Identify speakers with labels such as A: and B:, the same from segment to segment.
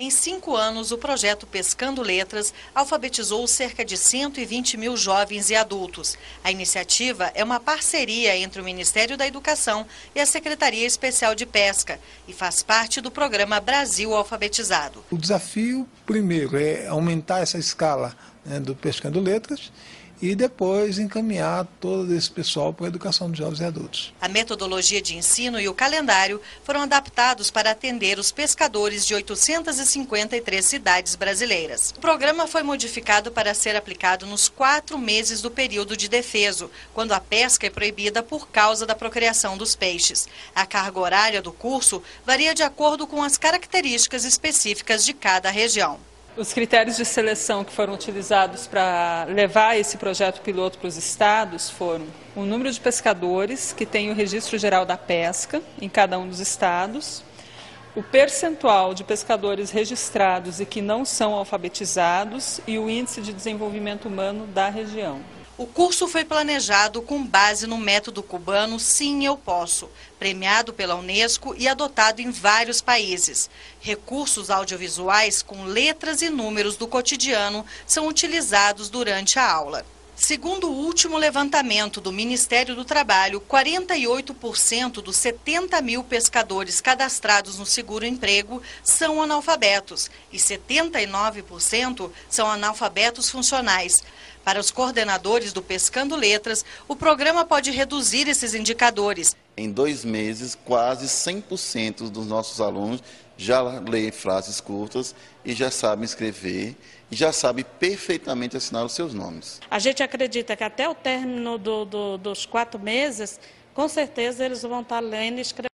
A: Em cinco anos, o projeto Pescando Letras alfabetizou cerca de 120 mil jovens e adultos. A iniciativa é uma parceria entre o Ministério da Educação e a Secretaria Especial de Pesca e faz parte do programa Brasil Alfabetizado.
B: O desafio, primeiro, é aumentar essa escala né, do Pescando Letras e depois encaminhar todo esse pessoal para a educação de jovens e adultos.
A: A metodologia de ensino e o calendário foram adaptados para atender os pescadores de 853 cidades brasileiras. O programa foi modificado para ser aplicado nos quatro meses do período de defeso, quando a pesca é proibida por causa da procriação dos peixes. A carga horária do curso varia de acordo com as características específicas de cada região.
C: Os critérios de seleção que foram utilizados para levar esse projeto piloto para os estados foram o número de pescadores que tem o registro geral da pesca em cada um dos estados, o percentual de pescadores registrados e que não são alfabetizados e o índice de desenvolvimento humano da região.
A: O curso foi planejado com base no método cubano Sim Eu Posso, premiado pela Unesco e adotado em vários países. Recursos audiovisuais com letras e números do cotidiano são utilizados durante a aula. Segundo o último levantamento do Ministério do Trabalho, 48% dos 70 mil pescadores cadastrados no seguro-emprego são analfabetos e 79% são analfabetos funcionais. Para os coordenadores do Pescando Letras, o programa pode reduzir esses indicadores.
D: Em dois meses, quase 100% dos nossos alunos já leem frases curtas e já sabem escrever e já sabem perfeitamente assinar os seus nomes.
E: A gente acredita que até o término do, do, dos quatro meses, com certeza eles vão estar lendo e escrevendo.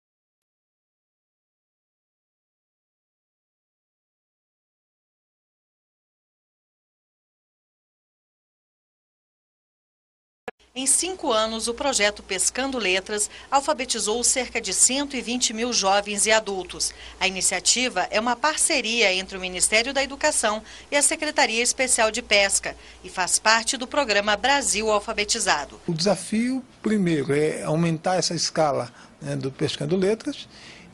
A: Em cinco anos, o projeto Pescando Letras alfabetizou cerca de 120 mil jovens e adultos. A iniciativa é uma parceria entre o Ministério da Educação e a Secretaria Especial de Pesca e faz parte do programa Brasil Alfabetizado.
B: O desafio, primeiro, é aumentar essa escala né, do Pescando Letras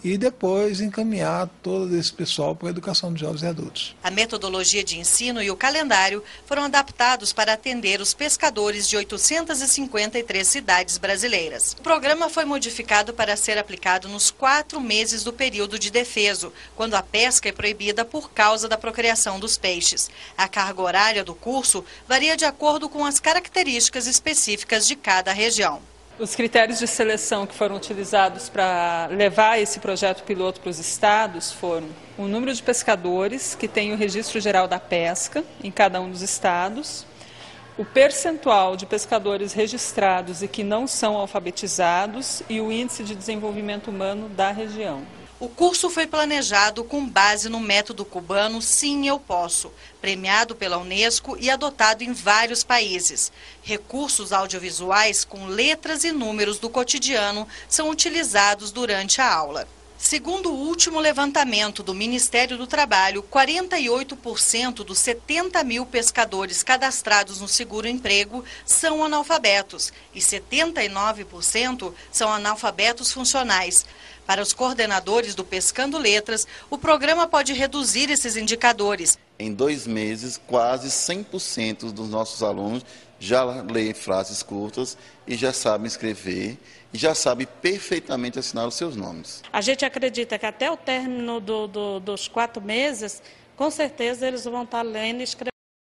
B: e depois encaminhar todo esse pessoal para a educação de jovens e adultos.
A: A metodologia de ensino e o calendário foram adaptados para atender os pescadores de 853 cidades brasileiras. O programa foi modificado para ser aplicado nos quatro meses do período de defeso, quando a pesca é proibida por causa da procriação dos peixes. A carga horária do curso varia de acordo com as características específicas de cada região.
C: Os critérios de seleção que foram utilizados para levar esse projeto piloto para os estados foram o número de pescadores que tem o registro geral da pesca em cada um dos estados, o percentual de pescadores registrados e que não são alfabetizados e o índice de desenvolvimento humano da região.
A: O curso foi planejado com base no método cubano Sim Eu Posso, premiado pela Unesco e adotado em vários países. Recursos audiovisuais com letras e números do cotidiano são utilizados durante a aula. Segundo o último levantamento do Ministério do Trabalho, 48% dos 70 mil pescadores cadastrados no seguro-emprego são analfabetos e 79% são analfabetos funcionais. Para os coordenadores do Pescando Letras, o programa pode reduzir esses indicadores.
D: Em dois meses, quase 100% dos nossos alunos já leem frases curtas e já sabem escrever e já sabem perfeitamente assinar os seus nomes.
E: A gente acredita que até o término do, do, dos quatro meses, com certeza eles vão estar lendo e escrevendo.